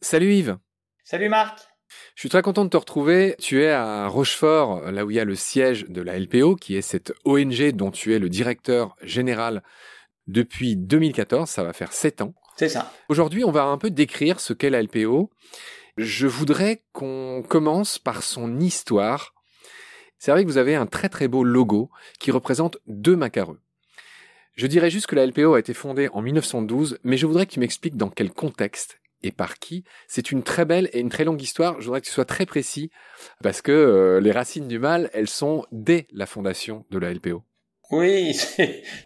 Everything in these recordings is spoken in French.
Salut Yves. Salut Marc. Je suis très content de te retrouver. Tu es à Rochefort, là où il y a le siège de la LPO, qui est cette ONG dont tu es le directeur général depuis 2014. Ça va faire sept ans. C'est ça. Aujourd'hui, on va un peu décrire ce qu'est la LPO. Je voudrais qu'on commence par son histoire. C'est vrai que vous avez un très très beau logo qui représente deux macareux. Je dirais juste que la LPO a été fondée en 1912, mais je voudrais que tu m'expliques dans quel contexte et par qui. C'est une très belle et une très longue histoire. Je voudrais que tu sois très précis parce que euh, les racines du mal, elles sont dès la fondation de la LPO. Oui,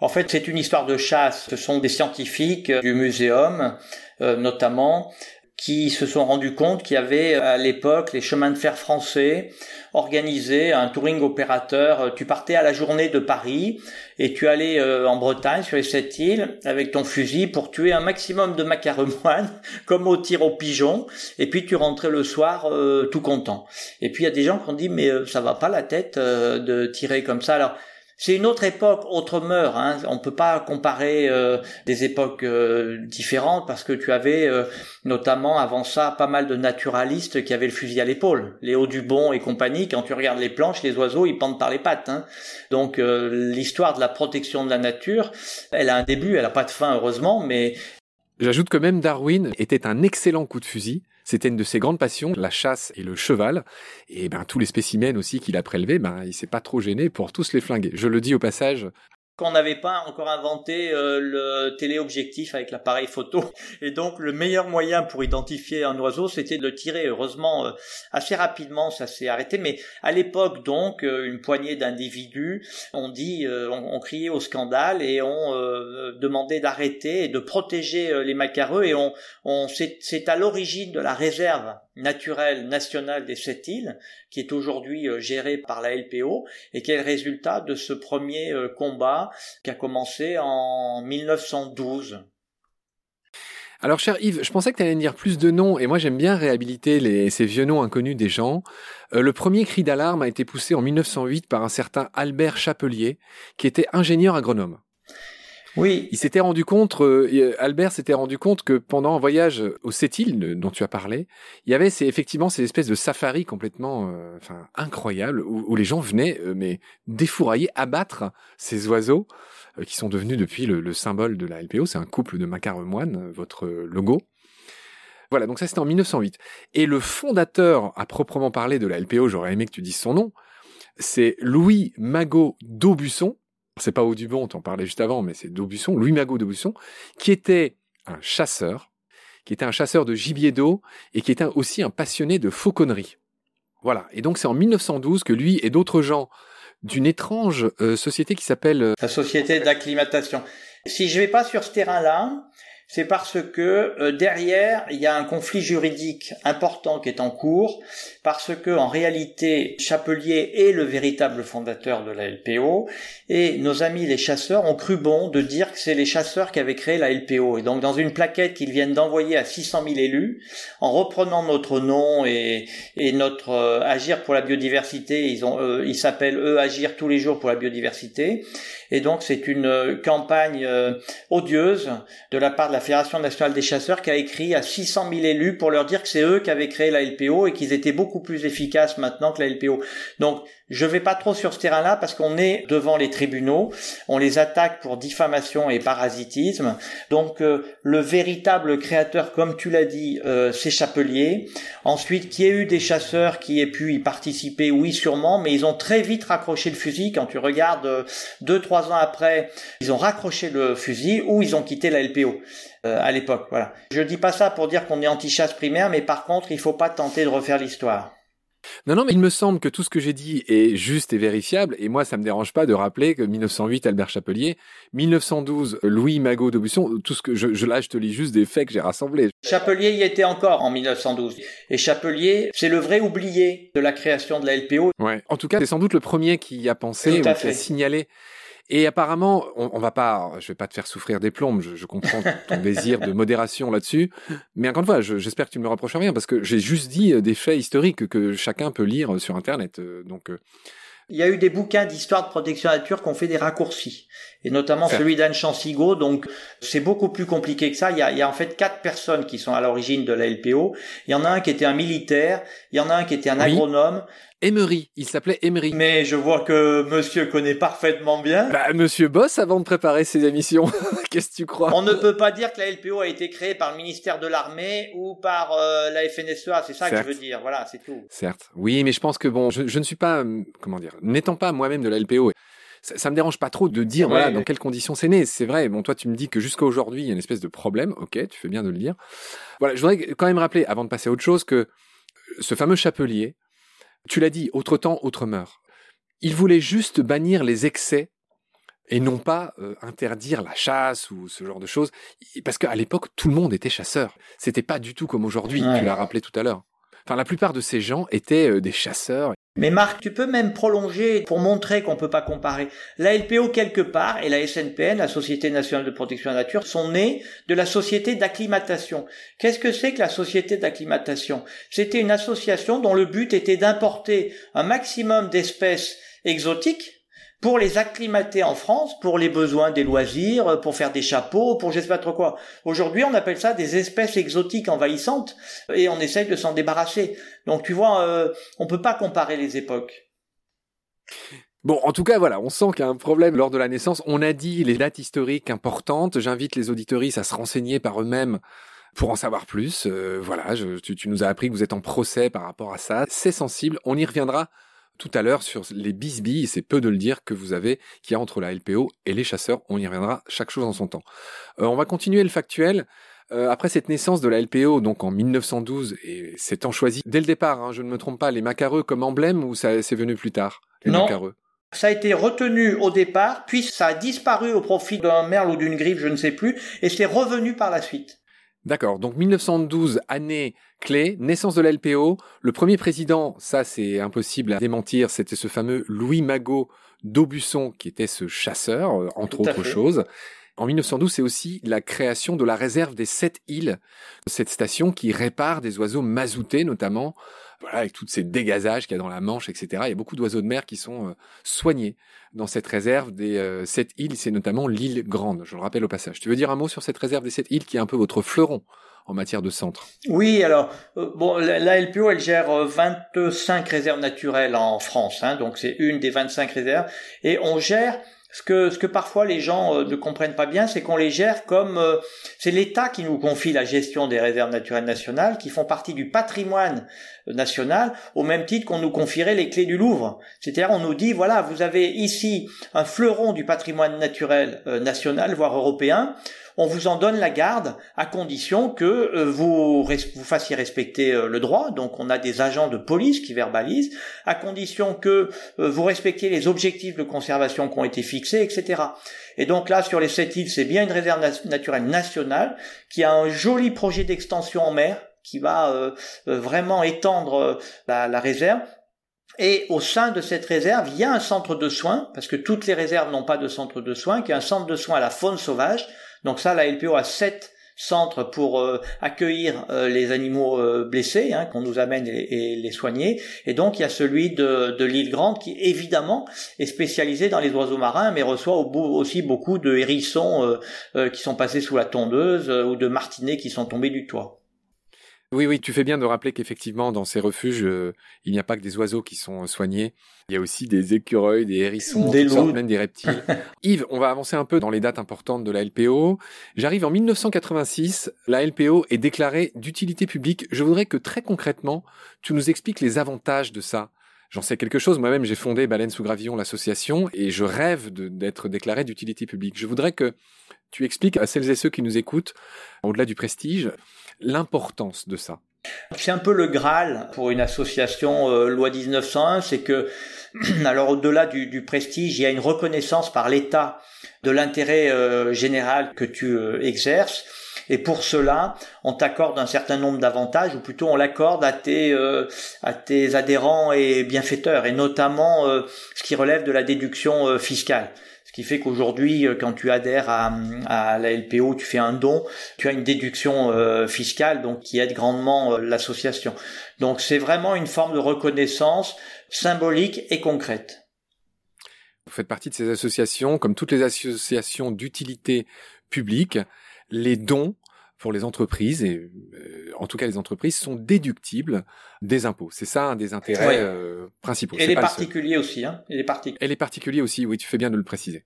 en fait c'est une histoire de chasse. Ce sont des scientifiques du muséum, euh, notamment, qui se sont rendus compte qu'il y avait à l'époque les chemins de fer français organisés, un touring opérateur. Tu partais à la journée de Paris et tu allais euh, en Bretagne sur les sept îles avec ton fusil pour tuer un maximum de macaremoines comme au tir au pigeon et puis tu rentrais le soir euh, tout content. Et puis il y a des gens qui ont dit mais euh, ça va pas la tête de tirer comme ça. Alors c'est une autre époque, autre mœurs. Hein. On peut pas comparer euh, des époques euh, différentes parce que tu avais euh, notamment avant ça pas mal de naturalistes qui avaient le fusil à l'épaule. Léo Dubon et compagnie. Quand tu regardes les planches, les oiseaux ils pendent par les pattes. Hein. Donc l'histoire de la protection de la nature, elle a un début, elle a pas de fin heureusement, mais J'ajoute que même Darwin était un excellent coup de fusil c'était une de ses grandes passions, la chasse et le cheval. Et ben tous les spécimens aussi qu'il a prélevés, ben il s'est pas trop gêné pour tous les flinguer. Je le dis au passage, qu'on n'avait pas encore inventé euh, le téléobjectif avec l'appareil photo. Et donc le meilleur moyen pour identifier un oiseau, c'était de le tirer. Heureusement, euh, assez rapidement, ça s'est arrêté. Mais à l'époque, donc, euh, une poignée d'individus, on dit, on, criait au scandale et on demandait d'arrêter et de protéger les macareux. Et on, on c'est à l'origine de la réserve naturelle nationale des sept îles, qui est aujourd'hui gérée par la LPO, et qui est le résultat de ce premier combat qui a commencé en 1912. Alors, cher Yves, je pensais que tu allais me dire plus de noms, et moi j'aime bien réhabiliter ces vieux noms inconnus des gens. Euh, le premier cri d'alarme a été poussé en 1908 par un certain Albert Chapelier, qui était ingénieur agronome. Oui. Il s'était rendu compte, euh, Albert s'était rendu compte que pendant un voyage au Sept-Îles dont tu as parlé, il y avait ces, effectivement ces espèces de safaris complètement, euh, enfin incroyables où, les gens venaient euh, mais défourailler, abattre ces oiseaux qui sont devenus depuis le, symbole de la LPO. C'est un couple de macares moines, votre logo. Voilà, donc ça c'était en 1908. Et le fondateur, à proprement parler, de la LPO, j'aurais aimé que tu dises son nom, c'est Louis Magot d'Aubusson, c'est pas Audubon, on en parlait juste avant, mais c'est d'Aubusson, Louis Magot d'Aubusson, qui était un chasseur, qui était un chasseur de gibier d'eau et qui était aussi un passionné de fauconnerie. Voilà. Et donc c'est en 1912 que lui et d'autres gens d'une étrange euh, société qui s'appelle euh, la société d'acclimatation. Si je vais pas sur ce terrain-là, c'est parce que euh, derrière il y a un conflit juridique important qui est en cours parce que en réalité Chapelier est le véritable fondateur de la LPO et nos amis les chasseurs ont cru bon de dire que c'est les chasseurs qui avaient créé la LPO et donc dans une plaquette qu'ils viennent d'envoyer à 600 000 élus en reprenant notre nom et, et notre euh, agir pour la biodiversité ils euh, ils s'appellent eux agir tous les jours pour la biodiversité et donc c'est une campagne odieuse de la part de la Fédération nationale des chasseurs qui a écrit à 600 000 élus pour leur dire que c'est eux qui avaient créé la LPO et qu'ils étaient beaucoup plus efficaces maintenant que la LPO. Donc je vais pas trop sur ce terrain-là parce qu'on est devant les tribunaux, on les attaque pour diffamation et parasitisme. Donc euh, le véritable créateur, comme tu l'as dit, euh, c'est Chapelier. Ensuite, qu'il y ait eu des chasseurs qui aient pu y participer, oui sûrement, mais ils ont très vite raccroché le fusil. Quand tu regardes euh, deux trois ans après, ils ont raccroché le fusil ou ils ont quitté la LPO. à l'époque, voilà. Je dis pas ça pour dire qu'on est anti-chasse primaire, mais par contre, il faut pas tenter de refaire l'histoire. Non, non, mais il me semble que tout ce que j'ai dit est juste et vérifiable, et moi, ça me dérange pas de rappeler que 1908, Albert Chapelier, 1912, Louis Magot d'Aubusson, tout ce que je, je, là, je te lis juste des faits que j'ai rassemblés. Chapelier y était encore en 1912. Et Chapelier, c'est le vrai oublié de la création de la LPO. Ouais. En tout cas, c'est sans doute le premier qui y a pensé, ou qui a signalé et apparemment, on, on, va pas, je vais pas te faire souffrir des plombes. Je, je comprends ton désir de modération là-dessus, mais encore une fois, j'espère que tu ne me reproches rien parce que j'ai juste dit euh, des faits historiques que chacun peut lire sur Internet. Euh, donc, euh, Il y a eu des bouquins d'histoire de protection nature qui ont fait des raccourcis et notamment celui d'Anne Chansigo. Donc c'est beaucoup plus compliqué que ça. Il y, a, il y a, en fait quatre personnes qui sont à l'origine de la LPO. Il y en a un qui était un militaire, il y en a un qui était un agronome. Emery, il s'appelait Emery. Mais je vois que monsieur connaît parfaitement bien. Bah, monsieur bosse avant de préparer ses émissions. Qu'est-ce que tu crois? On ne peut pas dire que la LPO a été créée par le ministère de l'Armée ou par euh, la FNSEA, c'est ça que je veux dire. Voilà, c'est tout. Certes. Oui, mais je pense que bon, je, je ne suis pas, euh, comment dire, n'étant pas moi-même de la LPO, ça, ça me dérange pas trop de dire voilà dans quelles conditions c'est né. C'est vrai. Bon, toi, tu me dis que jusqu'à aujourd'hui, il y a une espèce de problème. Ok, tu fais bien de le dire. Voilà, je voudrais quand même rappeler, avant de passer à autre chose, que ce fameux chapelier, tu l'as dit, autre temps, autre mœurs. Il voulait juste bannir les excès et non pas euh, interdire la chasse ou ce genre de choses. Parce qu'à l'époque, tout le monde était chasseur. C'était pas du tout comme aujourd'hui. Tu l'as rappelé tout à l'heure. Enfin, la plupart de ces gens étaient euh, des chasseurs. Mais Marc, tu peux même prolonger pour montrer qu'on peut pas comparer. La LPO quelque part et la SNPN, la Société nationale de protection de la nature, sont nées de la société d'acclimatation. Qu'est-ce que c'est que la société d'acclimatation? C'était une association dont le but était d'importer un maximum d'espèces exotiques pour les acclimater en France, pour les besoins des loisirs, pour faire des chapeaux, pour je sais pas trop quoi. Aujourd'hui, on appelle ça des espèces exotiques envahissantes et on essaye de s'en débarrasser. Donc tu vois, euh, on peut pas comparer les époques. Bon, en tout cas, voilà, on sent qu'il y a un problème lors de la naissance. On a dit les dates historiques importantes. J'invite les auditoristes à se renseigner par eux-mêmes pour en savoir plus. Euh, voilà, je, tu nous as appris que vous êtes en procès par rapport à ça. C'est sensible. On y reviendra tout à l'heure sur les bisbilles, c'est peu de le dire, que vous avez, qu'il y a entre la LPO et les chasseurs. On y reviendra chaque chose en son temps. Euh, on va continuer le factuel. Euh, après cette naissance de la LPO, donc en 1912, et c'est en choisi dès le départ, hein, je ne me trompe pas, les macareux comme emblème ou ça c'est venu plus tard les Non. macareux? Ça a été retenu au départ, puis ça a disparu au profit d'un merle ou d'une griffe, je ne sais plus, et c'est revenu par la suite. D'accord, donc 1912, année clé, naissance de la LPO. Le premier président, ça c'est impossible à démentir, c'était ce fameux Louis Magot d'Aubusson, qui était ce chasseur, euh, entre autres fait. choses. En 1912, c'est aussi la création de la réserve des sept îles, cette station qui répare des oiseaux mazoutés notamment, voilà, avec tous ces dégazages qu'il y a dans la Manche, etc. Il y a beaucoup d'oiseaux de mer qui sont euh, soignés dans cette réserve des euh, sept îles, c'est notamment l'île Grande, je le rappelle au passage. Tu veux dire un mot sur cette réserve des sept îles qui est un peu votre fleuron en matière de centre? Oui, alors euh, bon, la, la LPO elle gère euh, 25 réserves naturelles en France, hein, donc c'est une des 25 réserves, et on gère ce que parfois les gens euh, ne comprennent pas bien, c'est qu'on les gère comme euh, c'est l'État qui nous confie la gestion des réserves naturelles nationales, qui font partie du patrimoine national, au même titre qu'on nous confierait les clés du Louvre. C'est-à-dire on nous dit voilà, vous avez ici un fleuron du patrimoine naturel euh, national, voire européen on vous en donne la garde à condition que euh, vous, vous fassiez respecter euh, le droit. Donc on a des agents de police qui verbalisent, à condition que euh, vous respectiez les objectifs de conservation qui ont été fixés, etc. Et donc là, sur les sept îles, c'est bien une réserve na- naturelle nationale qui a un joli projet d'extension en mer qui va vraiment étendre la, la réserve. Et au sein de cette réserve, il y a un centre de soins, parce que toutes les réserves n'ont pas de centre de soins, qui est un centre de soins à la faune sauvage. Donc ça, la LPO a sept centres pour euh, accueillir euh, les animaux euh, blessés, hein, qu'on nous amène et, les soigner. Et donc il y a celui de, l'île Grande qui évidemment est spécialisé dans les oiseaux marins, mais reçoit aussi beaucoup de hérissons qui sont passés sous la tondeuse ou de martinets qui sont tombés du toit. Oui, oui, tu fais bien de rappeler qu'effectivement, dans ces refuges, euh, il n'y a pas que des oiseaux qui sont euh, soignés. Il y a aussi des écureuils, des hérissons, Des sortes, même des reptiles. Yves, on va avancer un peu dans les dates importantes de la LPO. J'arrive en 1986. La LPO est déclarée d'utilité publique. Je voudrais que très concrètement, tu nous expliques les avantages de ça. J'en sais quelque chose. Moi-même, j'ai fondé Baleine sous Gravillon, l'association, et je rêve d'être déclaré d'utilité publique. Je voudrais que tu expliques à celles et ceux qui nous écoutent, au-delà du prestige, l'importance de ça. C'est un peu le Graal pour une association euh, loi 1901, c'est que alors au-delà du, du prestige, il y a une reconnaissance par l'État de l'intérêt euh, général que tu euh, exerces. Et pour cela, on t'accorde un certain nombre d'avantages, ou plutôt on l'accorde à tes euh, à tes adhérents et bienfaiteurs, et notamment euh, ce qui relève de la déduction euh, fiscale. Ce qui fait qu'aujourd'hui, euh, quand tu adhères à, à la LPO, tu fais un don, tu as une déduction euh, fiscale donc qui aide grandement euh, l'association. Donc c'est vraiment une forme de reconnaissance symbolique et concrète. vous faites partie de ces associations, comme toutes les associations d'utilité publique, les dons pour les entreprises, et euh, en tout cas les entreprises, sont déductibles des impôts. C'est ça un des intérêts euh, principaux. Et les particuliers aussi. Hein et les particuliers. Et les particuliers aussi, oui, tu fais bien de le préciser.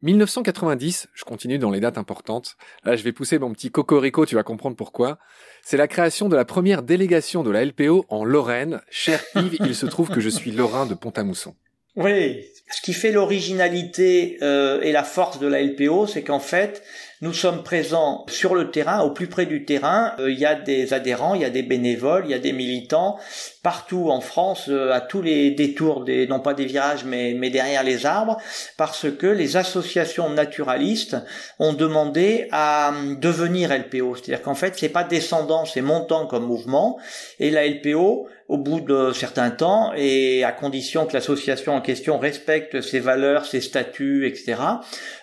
1990, je continue dans les dates importantes. Là, je vais pousser mon petit cocorico, tu vas comprendre pourquoi. C'est la création de la première délégation de la LPO en Lorraine. Cher Yves, il se trouve que je suis lorrain de Pont-à-Mousson. Oui, ce qui fait l'originalité euh, et la force de la LPO, c'est qu'en fait, nous sommes présents sur le terrain, au plus près du terrain. Euh, il y a des adhérents, il y a des bénévoles, il y a des militants partout en France, euh, à tous les détours des, non pas des virages, mais, derrière les arbres, parce que les associations naturalistes ont demandé à devenir LPO. C'est-à-dire qu'en fait, c'est pas descendant, c'est montant comme mouvement, et la LPO au bout de certains temps et à condition que l'association en question respecte ses valeurs, ses statuts, etc.,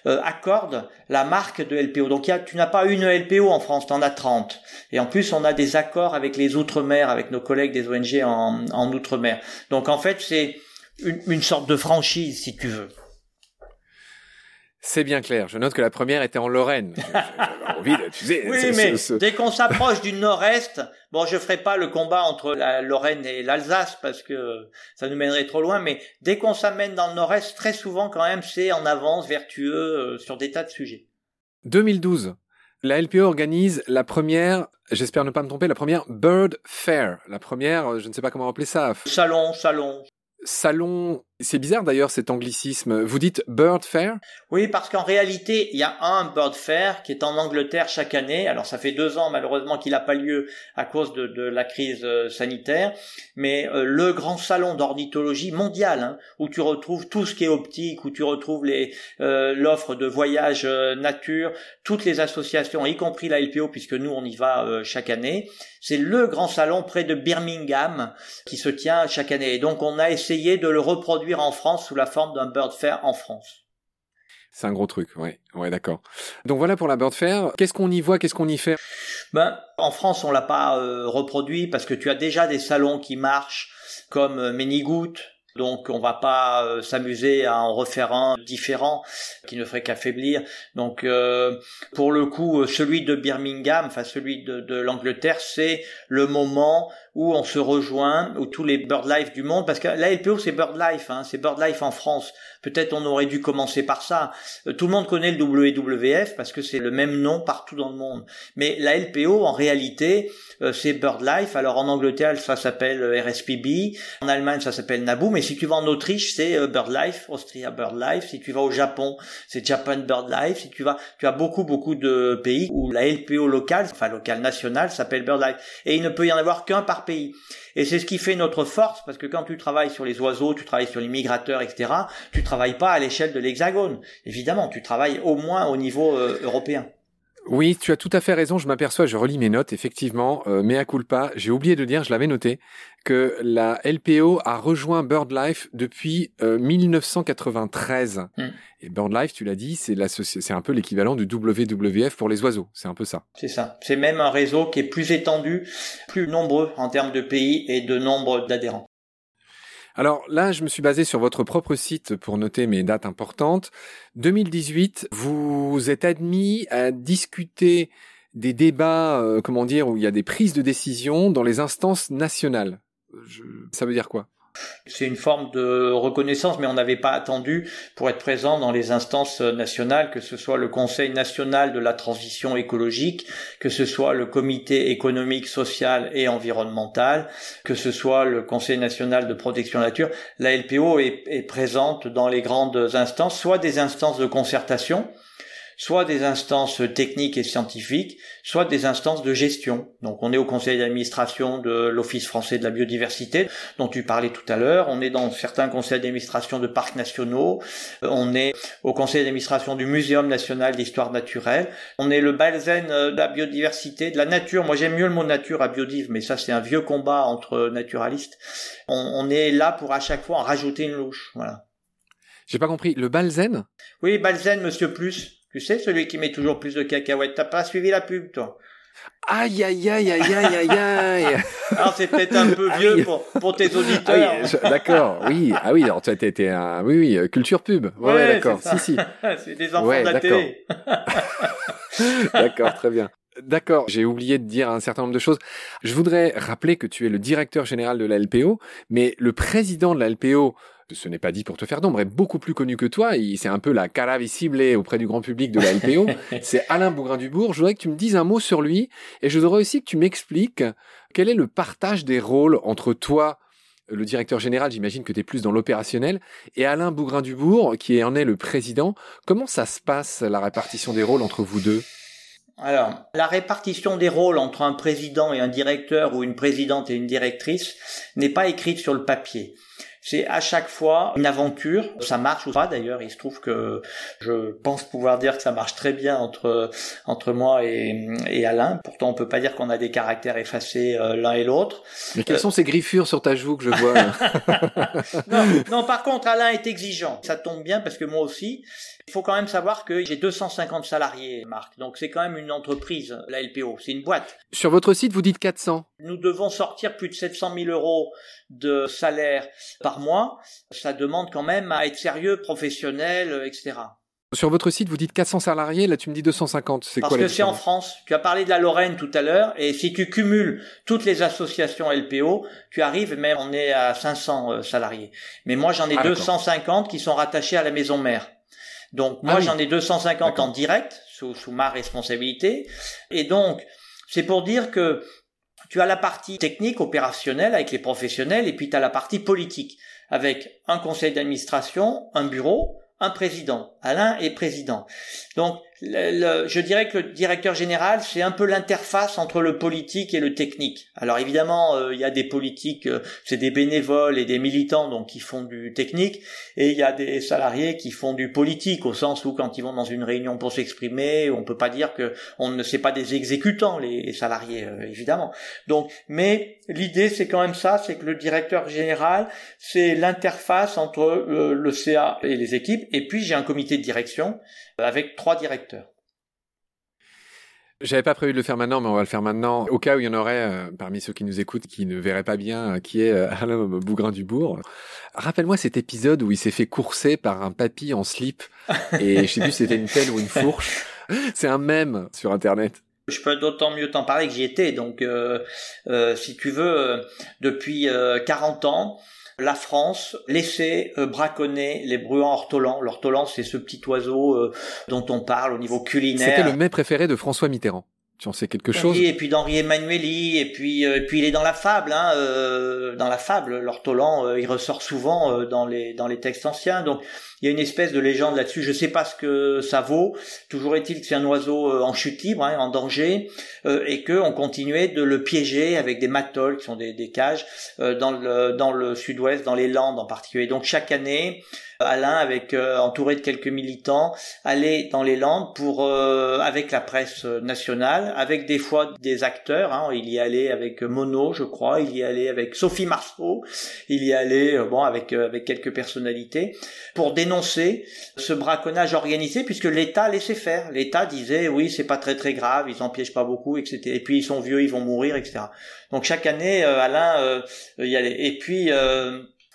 euh, accorde la marque de LPO. Donc tu n'as pas une LPO en France, tu en as 30. Et en plus, on a des accords avec les Outre-mer, avec nos collègues des ONG en, Outre-mer. Donc en fait, c'est une sorte de franchise, si tu veux. C'est bien clair. Je note que la première était en Lorraine. envie de, tu sais, oui, mais dès qu'on s'approche du nord-est, bon, je ferai pas le combat entre la Lorraine et l'Alsace parce que ça nous mènerait trop loin, mais dès qu'on s'amène dans le nord-est, très souvent quand même, c'est en avance, vertueux euh, sur des tas de sujets. 2012. La LPO organise la première, j'espère ne pas me tromper, la première Bird Fair. La première, je ne sais pas comment appeler ça. Salon, salon. Salon c'est bizarre d'ailleurs cet anglicisme. Vous dites Bird Fair? Oui, parce qu'en réalité, il y a un Bird Fair qui est en Angleterre chaque année. Alors ça fait deux ans malheureusement qu'il n'a pas lieu à cause de, de la crise euh, sanitaire. Mais euh, le grand salon d'ornithologie mondial, hein, où tu retrouves tout ce qui est optique, où tu retrouves les euh, l'offre de voyage nature, toutes les associations, y compris la LPO, puisque nous on y va chaque année. C'est le grand salon près de Birmingham qui se tient chaque année. Et donc on a essayé de le reproduire en France sous la forme d'un bird fair en France. C'est un gros truc, ouais, ouais, d'accord. Donc voilà pour la bird fair. Qu'est-ce qu'on y voit, qu'est-ce qu'on y fait? Ben, en France, on l'a pas euh, reproduit parce que tu as déjà des salons qui marchent comme euh, donc on va pas euh, s'amuser à en refaire un différent qui ne ferait qu'affaiblir. Donc euh, pour le coup, celui de Birmingham, enfin celui de, de l'Angleterre, c'est le moment où on se rejoint, où tous les BirdLife du monde, parce que la LPO c'est BirdLife, hein, c'est BirdLife en France. Peut-être on aurait dû commencer par ça. Euh, tout le monde connaît le WWF parce que c'est le même nom partout dans le monde. Mais la LPO en réalité c'est BirdLife. Alors en Angleterre ça s'appelle RSPB, en Allemagne ça s'appelle NABU, mais si tu vas en Autriche, c'est euh, BirdLife, Austria BirdLife. Si tu vas au Japon, c'est Japan BirdLife. Si tu vas, tu as beaucoup beaucoup de pays où la LPO locale, enfin locale nationale, s'appelle BirdLife. Et il ne peut y en avoir qu'un par Et c'est ce qui fait notre force, parce que quand tu travailles sur les oiseaux, tu travailles sur les migrateurs, etc., tu travailles pas à l'échelle de l'hexagone. Évidemment, tu travailles au moins au niveau euh, européen. Oui, tu as tout à fait raison. Je m'aperçois, je relis mes notes. Effectivement, euh, mea culpa. J'ai oublié de dire, je l'avais noté, que la LPO a rejoint BirdLife depuis 1993. Euh, mm. Et BirdLife, tu l'as dit, c'est c'est un peu l'équivalent du WWF pour les oiseaux. C'est un peu ça. C'est ça. C'est même un réseau qui est plus étendu, plus nombreux en termes de pays et de nombre d'adhérents. Alors là, je me suis basé sur votre propre site pour noter mes dates importantes. 2018, vous êtes admis à discuter des débats, euh, comment dire, où il y a des prises de décision dans les instances nationales. Ça veut dire quoi? C'est une forme de reconnaissance, mais on n'avait pas attendu pour être présent dans les instances nationales, que ce soit le Conseil national de la transition écologique, que ce soit le Comité économique, social et environnemental, que ce soit le Conseil national de protection nature. La LPO est, est présente dans les grandes instances, soit des instances de concertation, soit des instances techniques et scientifiques, soit des instances de gestion. Donc on est au conseil d'administration de l'Office français de la biodiversité dont tu parlais tout à l'heure, on est dans certains conseils d'administration de parcs nationaux, euh, on est au conseil d'administration du Muséum national d'histoire naturelle, on est le balzen euh, de la biodiversité, de la nature. Moi j'aime mieux le mot nature à biodiv, mais ça c'est un vieux combat entre naturalistes. On, est là pour à chaque fois en rajouter une louche. Voilà. J'ai pas compris. Le balzen Oui, balzen, monsieur plus. Tu sais, celui qui met toujours plus de cacahuètes. T'as pas suivi la pub, toi Aïe, aïe, aïe, aïe, aïe, aïe, aïe. Alors, c'est peut-être un peu vieux pour, pour tes auditeurs. Ah d'accord, oui. Ah oui, alors tu as été un, oui, oui, euh, culture pub. Ouais, ouais d'accord. Si, si. c'est des enfants de la télé. d'accord, très bien. D'accord, j'ai oublié de dire un certain nombre de choses. Je voudrais rappeler que tu es le directeur général de la LPO, mais le président de la LPO, ce n'est pas dit pour te faire d'ombre, est beaucoup plus connu que toi. C'est un peu la cara visible auprès du grand public de la LPO. c'est Alain Bougrain-Dubourg. Je voudrais que tu me dises un mot sur lui et je voudrais aussi que tu m'expliques quel est le partage des rôles entre toi, le directeur général, j'imagine que tu es plus dans l'opérationnel, et Alain Bougrain-Dubourg, qui en est le président. Comment ça se passe, la répartition des rôles entre vous deux? Alors, la répartition des rôles entre un président et un directeur ou une présidente et une directrice n'est pas écrite sur le papier. C'est à chaque fois une aventure. Ça marche ou pas d'ailleurs. Il se trouve que je pense pouvoir dire que ça marche très bien entre entre moi et, et Alain. Pourtant, on peut pas dire qu'on a des caractères effacés euh, l'un et l'autre. Mais quelles euh, sont ces griffures sur ta joue que je vois non, non, par contre, Alain est exigeant. Ça tombe bien parce que moi aussi. Il faut quand même savoir que j'ai 250 salariés, Marc. Donc c'est quand même une entreprise, la LPO. C'est une boîte. Sur votre site, vous dites 400. Nous devons sortir plus de 700 000 euros de salaire par mois. Ça demande quand même à être sérieux, professionnel, etc. Sur votre site, vous dites 400 salariés, là tu me dis 250. C'est quoi Parce que c'est en France. Tu as parlé de la Lorraine tout à l'heure, et si tu cumules toutes les associations LPO, tu arrives, même on est à 500 euh, salariés. Mais moi j'en ai 250 ah, qui sont rattachés à la maison mère. Donc moi ah j'en ai 250 en direct sous, sous ma responsabilité et donc c'est pour dire que tu as la partie technique opérationnelle avec les professionnels et puis tu as la partie politique avec un conseil d'administration, un bureau, un président. Alain est président. Donc je dirais que le directeur général, c'est un peu l'interface entre le politique et le technique. Alors évidemment, euh, il y a des politiques, euh, c'est des bénévoles et des militants donc qui font du technique, et il y a des salariés qui font du politique au sens où quand ils vont dans une réunion pour s'exprimer, on peut pas dire que on ne sait pas des exécutants les salariés euh, évidemment. Donc, mais l'idée c'est quand même ça, c'est que le directeur général, c'est l'interface entre le CA et les équipes, et puis j'ai un comité de direction avec trois directeurs. J'avais pas prévu de le faire maintenant, mais on va le faire maintenant. Au cas où il y en aurait euh, parmi ceux qui nous écoutent qui ne verraient pas bien euh, qui est euh, Alain Bougrain-Dubourg. Rappelle-moi cet épisode où il s'est fait courser par un papy en slip et je sais plus si c'était une pelle ou une fourche. C'est un mème sur Internet. Je peux d'autant mieux t'en parler que j'y étais. Donc, si tu veux, depuis 40 ans, la France laissait euh, braconner les bruants ortolans. L'ortolan, c'est ce petit oiseau euh, dont on parle au niveau culinaire. C'était le mets préféré de François Mitterrand. Tu en sais quelque chose Oui, et puis d'Henri Emmanueli, et puis euh, et puis il est dans la fable, hein, dans la fable. L'ortolan, il ressort souvent dans les dans les textes anciens. Donc il y a une espèce de légende là-dessus. Je sais pas ce que ça vaut. Toujours est-il que c'est un oiseau euh, en chute libre, hein, en danger, euh, et que on continuait de le piéger avec des matoles, qui sont des, des cages, euh, dans le dans le sud-ouest, dans les Landes en particulier. Donc chaque année, Alain, avec euh, entouré de quelques militants, allait dans les Landes pour euh, avec la presse nationale, avec des fois des acteurs. Hein, il y allait avec Mono, je crois. Il y allait avec Sophie Marceau. Il y allait euh, bon avec avec quelques personnalités pour dénoncer ce braconnage organisé, puisque l'État laissait faire. L'État disait oui, c'est pas très très grave, ils en piègent pas beaucoup, etc. Et puis ils sont vieux, ils vont mourir, etc. Donc chaque année, Alain y allait. Et puis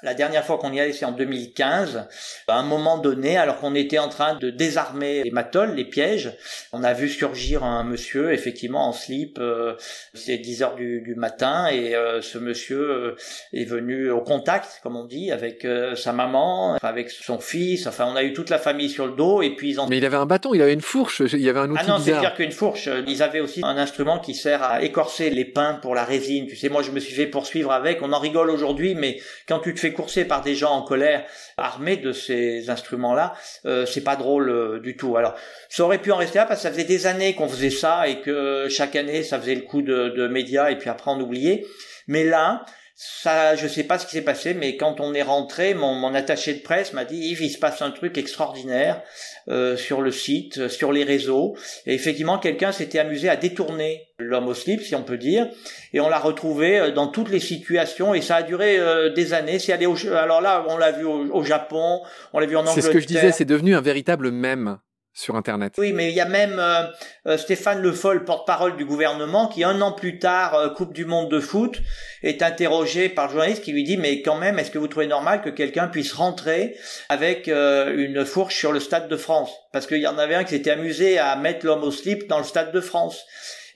la dernière fois qu'on y allait, c'est en 2015. À un moment donné, alors qu'on était en train de désarmer les matoles, les pièges, on a vu surgir un monsieur, effectivement, en slip. Euh, c'est 10 heures du, matin et euh, ce monsieur euh, est venu au contact, comme on dit, avec sa maman, avec son fils. Enfin, on a eu toute la famille sur le dos et puis ils ont... Mais il avait un bâton, il avait une fourche, il y avait un outil Ah non, c'est pire qu'une fourche. Ils avaient aussi un instrument qui sert à écorcer les pins pour la résine. Tu sais, moi, je me suis fait poursuivre avec. On en rigole aujourd'hui, mais quand tu te fais coursé par des gens en colère armés de ces instruments-là, euh, c'est pas drôle euh, du tout. Alors, ça aurait pu en rester là parce que ça faisait des années qu'on faisait ça et que chaque année ça faisait le coup de, de médias et puis après on oubliait. Mais là, ça, je sais pas ce qui s'est passé, mais quand on est rentré, mon, mon attaché de presse m'a dit Yves, il se passe un truc extraordinaire euh, sur le site, euh, sur les réseaux. Et effectivement, quelqu'un s'était amusé à détourner l'homme au slip, si on peut dire, et on l'a retrouvé euh, dans toutes les situations. Et ça a duré des années. C'est allé au, alors là, on l'a vu au, Japon, on l'a vu en Angleterre. C'est ce que je disais, c'est devenu un véritable mème. Oui, mais il y a même euh, euh, Stéphane Le Foll, porte-parole du gouvernement, qui un an plus tard, euh, Coupe du Monde de foot, est interrogé par le journaliste qui lui dit mais quand même, est-ce que vous trouvez normal que quelqu'un puisse rentrer avec une fourche sur le Stade de France? Parce qu'il y en avait un qui s'était amusé à mettre l'homme au slip dans le Stade de France.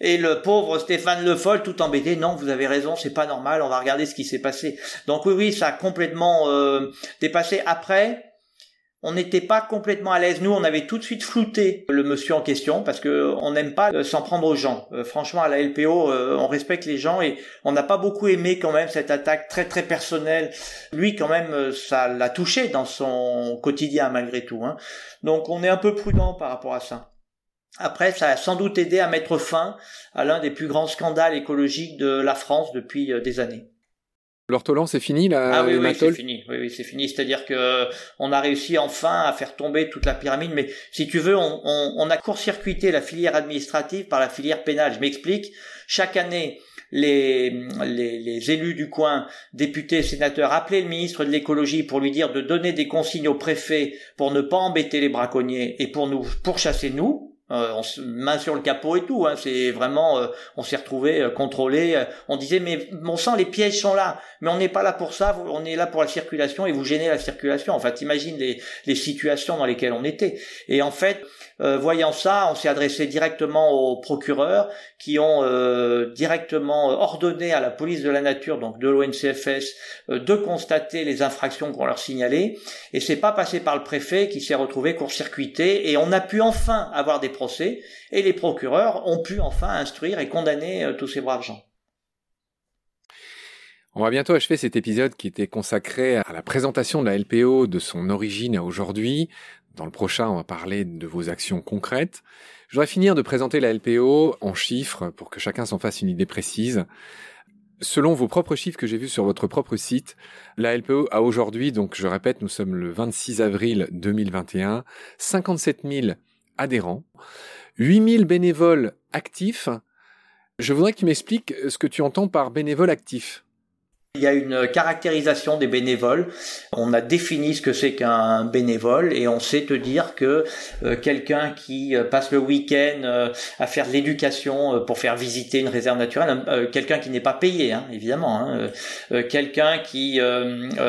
Et le pauvre Stéphane Le Foll, tout embêté, non, vous avez raison, c'est pas normal, on va regarder ce qui s'est passé. Donc oui, oui, ça a complètement dépassé. Après, on n'était pas complètement à l'aise. Nous, on avait tout de suite flouté le monsieur en question parce que on n'aime pas euh, s'en prendre aux gens. Euh, franchement, à la LPO, euh, on respecte les gens et on n'a pas beaucoup aimé quand même cette attaque très très personnelle. Lui, quand même, ça l'a touché dans son quotidien malgré tout. Hein. Donc, on est un peu prudent par rapport à ça. Après, ça a sans doute aidé à mettre fin à l'un des plus grands scandales écologiques de la France depuis des années. L'ortolan, c'est fini là Ah oui, oui, c'est fini. Oui, oui, c'est fini. C'est-à-dire que on a réussi enfin à faire tomber toute la pyramide. Mais si tu veux, on, on, a court-circuité la filière administrative par la filière pénale. Je m'explique. Chaque année, les, les, les, élus du coin, députés, sénateurs, appelaient le ministre de l'écologie pour lui dire de donner des consignes au préfet pour ne pas embêter les braconniers et pour nous pourchasser nous. Euh, on se, main sur le capot et tout. Hein, c'est vraiment, euh, on s'est retrouvé euh, contrôlé. on disait mais mon sang, les pièges sont là, mais on n'est pas là pour ça. On est là pour la circulation et vous gênez la circulation. En fait, imagine les, les situations dans lesquelles on était. Et en fait, euh, voyant ça, on s'est adressé directement aux procureurs qui ont euh, directement ordonné à la police de la nature, donc de l'ONCFS, euh, de constater les infractions qu'on leur signalait. Et c'est pas passé par le préfet qui s'est retrouvé court-circuité. Et on a pu enfin avoir des procès. Et les procureurs ont pu enfin instruire et condamner tous ces braves gens. On va bientôt achever cet épisode qui était consacré à la présentation de la LPO de son origine à aujourd'hui, dans le prochain, on va parler de vos actions concrètes. Je voudrais finir de présenter la LPO en chiffres pour que chacun s'en fasse une idée précise. Selon vos propres chiffres que j'ai vus sur votre propre site, la LPO a aujourd'hui, donc je répète, nous sommes le 26 avril 2021, 57 000 adhérents, 8 000 bénévoles actifs. Je voudrais que tu m'expliques ce que tu entends par bénévole actif. Il y a une caractérisation des bénévoles. On a défini ce que c'est qu'un bénévole et on sait te dire que euh, quelqu'un qui euh, passe le week-end euh, à faire de l'éducation pour faire visiter une réserve naturelle, quelqu'un qui n'est pas payé, hein, évidemment, hein, quelqu'un qui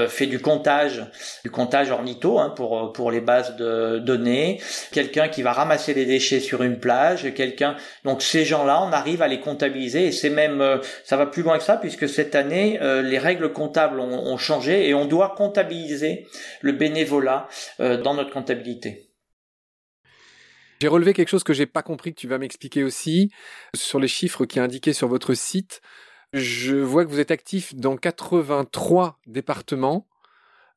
fait du comptage, du comptage ornitho hein, pour pour les bases de données, quelqu'un qui va ramasser les déchets sur une plage, quelqu'un. Donc ces gens-là, on arrive à les comptabiliser et c'est même ça va plus loin que ça puisque cette année les règles comptables ont, changé et on doit comptabiliser le bénévolat euh, dans notre comptabilité. J'ai relevé quelque chose que j'ai pas compris que tu vas m'expliquer aussi sur les chiffres qui est indiqué sur votre site. Je vois que vous êtes actif dans 83 départements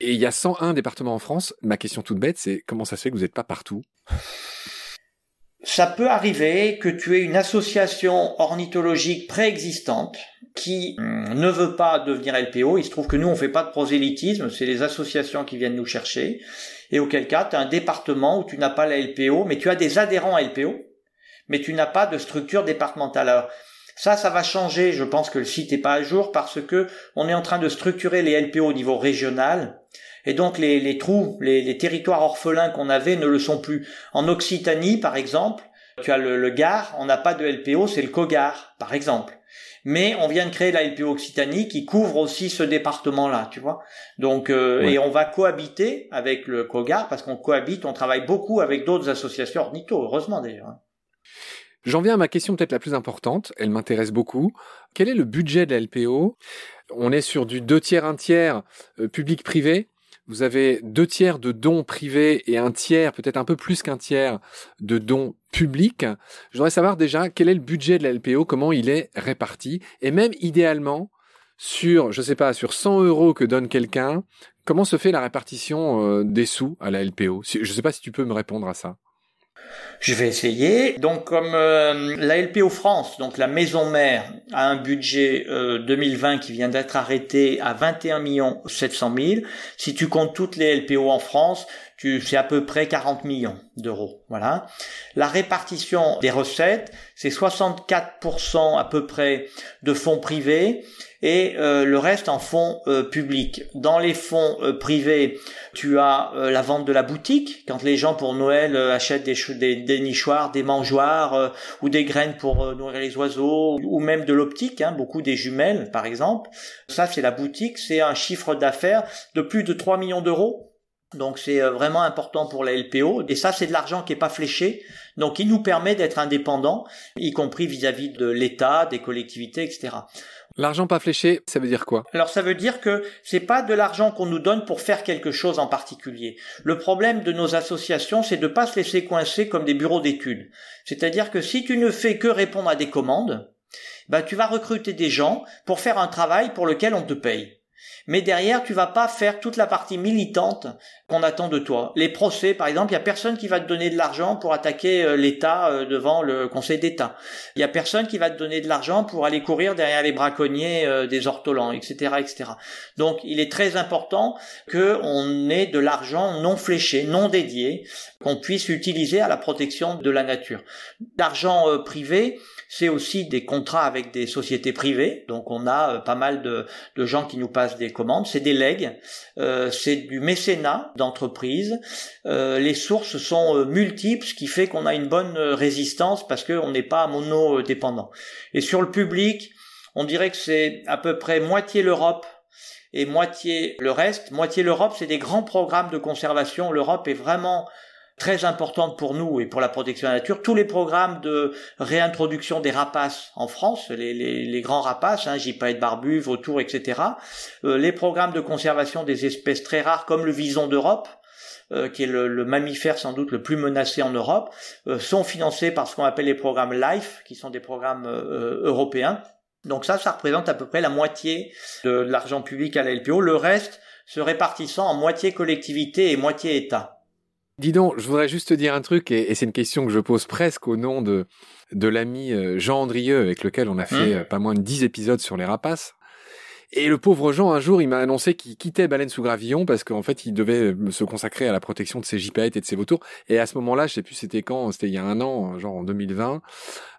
et il y a 101 départements en France. Ma question toute bête, c'est comment ça se fait que vous n'êtes pas partout? Ça peut arriver que tu aies une association ornithologique préexistante qui hum, ne veut pas devenir LPO. Il se trouve que nous, on fait pas de prosélytisme, c'est les associations qui viennent nous chercher. Et auquel cas, tu as un département où tu n'as pas la LPO, mais tu as des adhérents à LPO, mais tu n'as pas de structure départementale. Alors, ça, ça va changer. Je pense que le site n'est pas à jour parce que on est en train de structurer les LPO au niveau régional. Et donc les, les trous, les, les territoires orphelins qu'on avait ne le sont plus. En Occitanie, par exemple, tu as le, le Gard, on n'a pas de LPO, c'est le COGAR, par exemple mais on vient de créer la LPO Occitanie qui couvre aussi ce département-là, tu vois. Donc euh, et on va cohabiter avec le COGAR parce qu'on cohabite, on travaille beaucoup avec d'autres associations ornitho, heureusement d'ailleurs. Hein. J'en viens à ma question peut-être la plus importante, elle m'intéresse beaucoup. Quel est le budget de la LPO On est sur du deux tiers, un tiers euh, public-privé vous avez deux tiers de dons privés et un tiers, peut-être un peu plus qu'un tiers, de dons publics. Je voudrais savoir déjà quel est le budget de la LPO, comment il est réparti, et même idéalement, sur, je sais pas, sur 100 euros que donne quelqu'un, comment se fait la répartition euh, des sous à la LPO Je ne sais pas si tu peux me répondre à ça. Je vais essayer. Donc comme euh, la LPO France, donc la maison mère, a un budget 2020 euh, qui vient d'être arrêté à 21 millions 700 000. Si tu comptes toutes les LPO en France, c'est à peu près 40 millions d'euros. Voilà. La répartition des recettes, c'est 64% à peu près de fonds privés et euh, le reste en fonds euh, publics. Dans les fonds euh, privés, tu as la vente de la boutique, quand les gens pour Noël achètent des, des, nichoirs, des mangeoires ou des graines pour nourrir les oiseaux, ou même de l'optique, hein, beaucoup des jumelles par exemple. Ça c'est la boutique, c'est un chiffre d'affaires de plus de 3 millions d'euros donc c'est vraiment important pour la LPO et ça c'est de l'argent qui est pas fléché, donc il nous permet d'être indépendants, y compris vis-à-vis de l'État, des collectivités, etc. L'argent pas fléché, ça veut dire quoi? Alors ça veut dire que c'est pas de l'argent qu'on nous donne pour faire quelque chose en particulier. Le problème de nos associations, c'est de pas se laisser coincer comme des bureaux d'études. C'est-à-dire que si tu ne fais que répondre à des commandes, bah tu vas recruter des gens pour faire un travail pour lequel on te paye. Mais derrière, tu vas pas faire toute la partie militante qu'on attend de toi. Les procès, par exemple, il y a personne qui va te donner de l'argent pour attaquer euh, l'État euh, devant le Conseil d'État. Il y a personne qui va te donner de l'argent pour aller courir derrière les braconniers euh, des ortolans, etc., etc. Donc, il est très important qu'on ait de l'argent non fléché, non dédié, qu'on puisse utiliser à la protection de la nature. L'argent privé, c'est aussi des contrats avec des sociétés privées. Donc on a pas mal de, gens qui nous passent des commandes. C'est des legs, euh, c'est du mécénat d'entreprise. Euh, les sources sont multiples, ce qui fait qu'on a une bonne résistance parce qu'on n'est pas monodépendant. Et sur le public, on dirait que c'est à peu près moitié l'Europe et moitié le reste. Moitié l'Europe, c'est des grands programmes de conservation. L'Europe est vraiment très importante pour nous et pour la protection de la nature. Tous les programmes de réintroduction des rapaces en France, les, les, les grands rapaces, hein, gypaètes barbu, vautours, etc. Euh, les programmes de conservation des espèces très rares comme le vison d'Europe, euh, qui est le, mammifère sans doute le plus menacé en Europe, euh, sont financés par ce qu'on appelle les programmes LIFE, qui sont des programmes européens. Donc ça, ça représente à peu près la moitié de l'argent public à la LPO, le reste se répartissant en moitié collectivité et moitié État. Dis donc, je voudrais juste te dire un truc, et, c'est une question que je pose presque au nom de, de l'ami euh, Jean Andrieux, avec lequel on a fait mmh. euh, pas moins de dix épisodes sur les rapaces. Et le pauvre Jean, un jour, il m'a annoncé qu'il quittait Baleine sous Gravillon parce qu'en fait, il devait euh, se consacrer à la protection de ses gypaètes et de ses vautours. Et à ce moment-là, je sais plus c'était quand, c'était il y a un an, genre en 2020,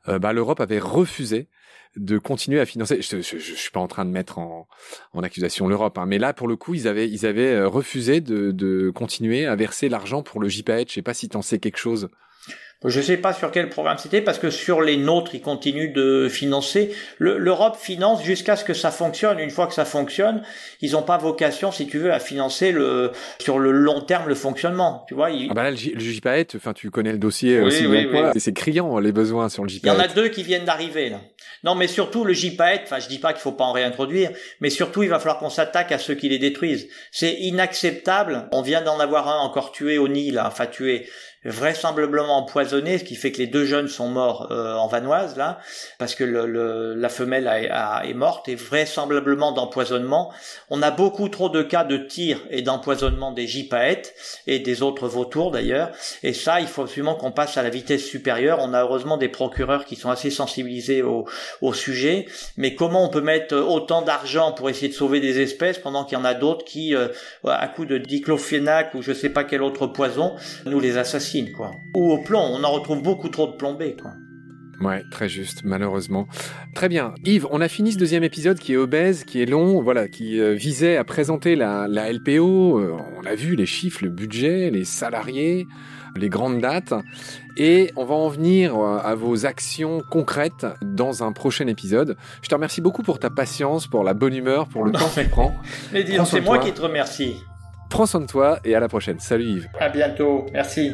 bah, l'Europe avait refusé de continuer à financer. Je, je, suis pas en train de mettre en, en accusation l'Europe, hein, mais là pour le coup ils avaient ils avaient euh, refusé de, de continuer à verser l'argent pour le JPH. Je sais pas si tu en sais quelque chose. Je ne sais pas sur quel programme c'était parce que sur les nôtres, ils continuent de financer. L'Europe finance jusqu'à ce que ça fonctionne. Une fois que ça fonctionne, ils n'ont pas vocation, si tu veux, à financer le sur le long terme le fonctionnement. Tu vois. Ah bah là, le, JPAET, enfin, tu connais le dossier aussi. Oui, C'est criant les besoins sur le JPAET. Il y en a deux qui viennent d'arriver là. Non, mais surtout le JPAET. Enfin, je dis pas qu'il faut pas en réintroduire, mais surtout il va falloir qu'on s'attaque à ceux qui les détruisent. C'est inacceptable. On vient d'en avoir un encore tué au Nil, enfin tué vraisemblablement empoisonné, ce qui fait que les deux jeunes sont morts euh, en Vanoise là, parce que la femelle est morte et vraisemblablement d'empoisonnement. On a beaucoup trop de cas de tir et d'empoisonnement des gypaètes et des autres vautours d'ailleurs, et ça il faut absolument qu'on passe à la vitesse supérieure. On a heureusement des procureurs qui sont assez sensibilisés au, au sujet, mais comment on peut mettre autant d'argent pour essayer de sauver des espèces pendant qu'il y en a d'autres qui, euh, à coup de diclofénac ou je sais pas quel autre poison, nous les assassinent ou au plomb, on en retrouve beaucoup trop de plombé, quoi. Ouais, très juste, malheureusement. Très bien. Yves, on a fini ce deuxième épisode qui est obèse, qui est long, voilà, qui euh, visait à présenter la, LPO. Euh, on a vu les chiffres, le budget, les salariés, les grandes dates. Et on va en venir euh, à vos actions concrètes dans un prochain épisode. Je te remercie beaucoup pour ta patience, pour la bonne humeur, pour le temps que tu prends. c'est moi qui te remercie. Prends soin de toi et à la prochaine. Salut Yves. À bientôt. Merci.